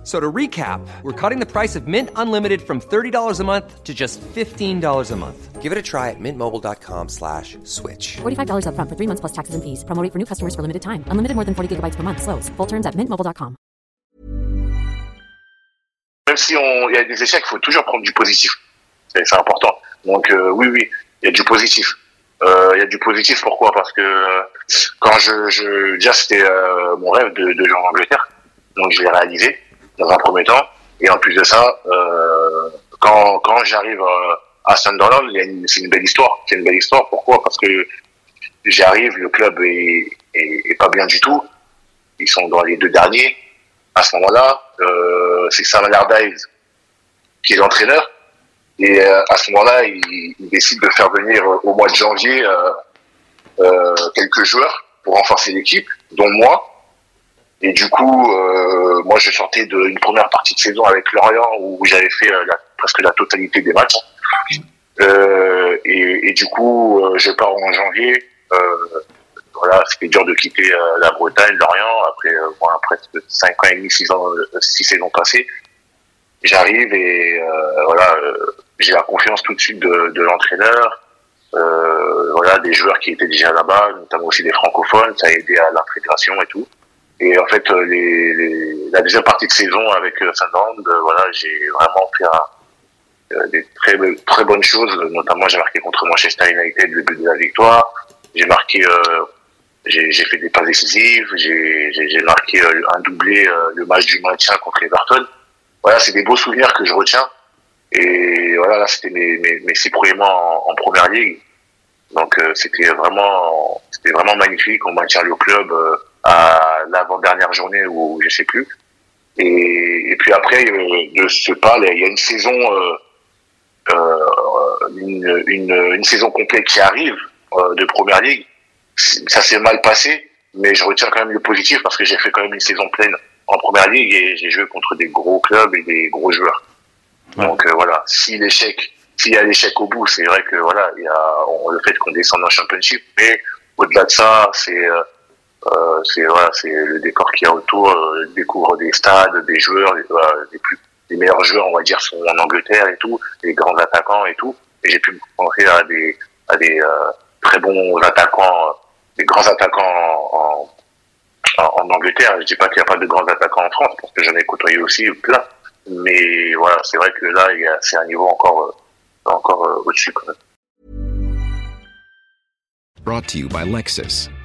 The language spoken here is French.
F- So to recap, we're cutting the price of Mint Unlimited from $30 a month to just $15 a month. Give it a try at mintmobile.com slash switch. $45 upfront for three months plus taxes and fees. Promo rate for new customers for limited time. Unlimited more than 40 gigabytes per month. Slows. Full terms at mintmobile.com. Même si on, il y a des échecs, il faut toujours prendre du positif. C'est c'est important. Donc euh, oui, oui, il y a du positif. Euh, Il y a du positif. Pourquoi Parce que euh, quand je, je déjà c'était euh, mon rêve de, de jouer en Angleterre, donc je l'ai réalisé dans un premier temps. Et en plus de ça, euh, quand quand j'arrive euh, à Sunderland, c'est une belle histoire. C'est une belle histoire. Pourquoi? Parce que j'arrive, le club est, est, est pas bien du tout. Ils sont dans les deux derniers. À ce moment-là, euh, c'est Sam Allardyce qui est l'entraîneur. Et euh, à ce moment-là, il, il décide de faire venir euh, au mois de janvier euh, quelques joueurs pour renforcer l'équipe, dont moi. Et du coup, euh, moi, je sortais d'une première partie de saison avec Lorient où j'avais fait euh, la- presque la totalité des matchs. Euh, et, et du coup, euh, je pars en janvier. Euh, voilà, c'était dur de quitter euh, la Bretagne, Lorient, après voilà, presque 5 ans et demi, 6 ans, six saisons passées. J'arrive et voilà, j'ai la confiance tout de suite de, de l'entraîneur, voilà, des joueurs qui étaient déjà là-bas, notamment aussi des francophones, ça a aidé à l'intégration et tout. Et en fait, euh, les, les- la deuxième partie de saison avec euh, Sunderland, euh, voilà, j'ai vraiment fait un- euh, des très très bonnes choses. Notamment, j'ai marqué contre Manchester United le but de la victoire. J'ai marqué, euh, j'ai fait des passes décisives. J'ai marqué euh, un doublé euh, le match du maintien contre Everton. Voilà, c'est des beaux souvenirs que je retiens. Et voilà, là, c'était mes, mes, mes six premiers mois en, en première ligue. Donc, euh, c'était vraiment, c'était vraiment magnifique. On maintient le club euh, à l'avant-dernière journée ou je sais plus. Et, et puis après, euh, de ce pas, il y a une saison, euh, euh, une, une, une saison complète qui arrive euh, de première ligue. Ça s'est mal passé, mais je retiens quand même le positif parce que j'ai fait quand même une saison pleine en première ligue et j'ai joué contre des gros clubs et des gros joueurs. Donc euh, voilà, si l'échec, s'il y a l'échec au bout, c'est vrai que voilà, il y a on- le fait qu'on descende en championship, mais au-delà de ça, c'est euh, euh, c'est voilà, c'est le décor qu'il y a autour, euh, découvre des stades, des joueurs, les, voilà, les plus les meilleurs joueurs, on va dire, sont en Angleterre et tout, les grands attaquants et tout. Et j'ai pu confronter à des à des euh, très bons attaquants, euh, des grands attaquants en, en, Angleterre. Je dis pas qu'il n'y a pas de grands attaquants en France, parce que j'en ai côtoyé aussi plein. Mais voilà, c'est vrai que là, c'est un niveau encore euh, encore au-dessus. Brought to you by Lexus.